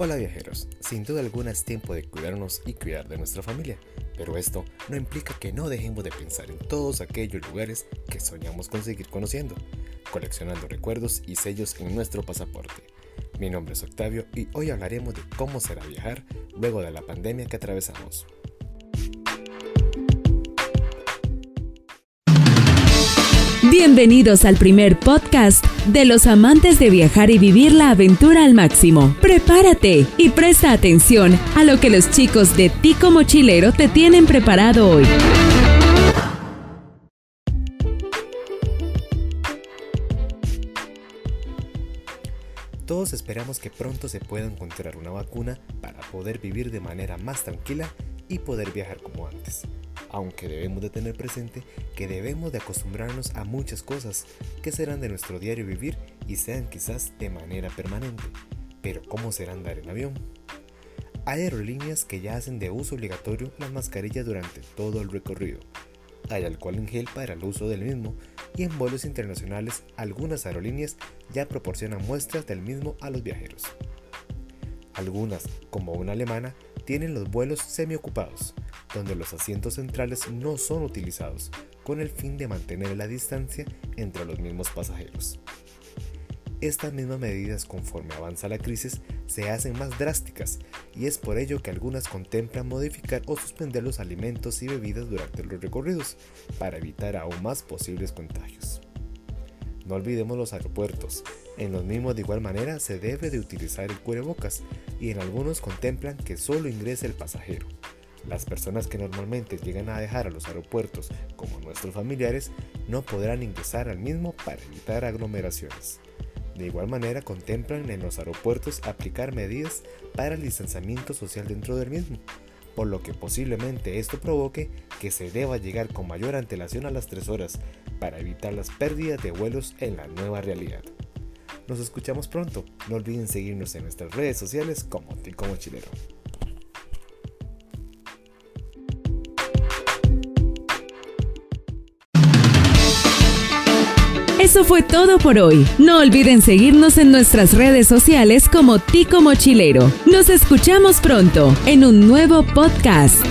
Hola viajeros, sin duda alguna es tiempo de cuidarnos y cuidar de nuestra familia, pero esto no implica que no dejemos de pensar en todos aquellos lugares que soñamos con seguir conociendo, coleccionando recuerdos y sellos en nuestro pasaporte. Mi nombre es Octavio y hoy hablaremos de cómo será viajar luego de la pandemia que atravesamos. Bienvenidos al primer podcast de los amantes de viajar y vivir la aventura al máximo. Prepárate y presta atención a lo que los chicos de Tico Mochilero te tienen preparado hoy. Todos esperamos que pronto se pueda encontrar una vacuna para poder vivir de manera más tranquila y poder viajar como antes aunque debemos de tener presente que debemos de acostumbrarnos a muchas cosas que serán de nuestro diario vivir y sean quizás de manera permanente. Pero ¿cómo será andar en avión? Hay aerolíneas que ya hacen de uso obligatorio las mascarillas durante todo el recorrido. Hay alcohol en gel para el uso del mismo y en vuelos internacionales algunas aerolíneas ya proporcionan muestras del mismo a los viajeros. Algunas, como una alemana, tienen los vuelos semiocupados, donde los asientos centrales no son utilizados, con el fin de mantener la distancia entre los mismos pasajeros. Estas mismas medidas conforme avanza la crisis se hacen más drásticas y es por ello que algunas contemplan modificar o suspender los alimentos y bebidas durante los recorridos para evitar aún más posibles contagios. No olvidemos los aeropuertos. En los mismos de igual manera se debe de utilizar el cubrebocas y en algunos contemplan que solo ingrese el pasajero. Las personas que normalmente llegan a dejar a los aeropuertos, como nuestros familiares, no podrán ingresar al mismo para evitar aglomeraciones. De igual manera, contemplan en los aeropuertos aplicar medidas para el distanciamiento social dentro del mismo, por lo que posiblemente esto provoque que se deba llegar con mayor antelación a las 3 horas para evitar las pérdidas de vuelos en la nueva realidad. Nos escuchamos pronto, no olviden seguirnos en nuestras redes sociales como Tico Mochilero. Eso fue todo por hoy. No olviden seguirnos en nuestras redes sociales como Tico Mochilero. Nos escuchamos pronto en un nuevo podcast.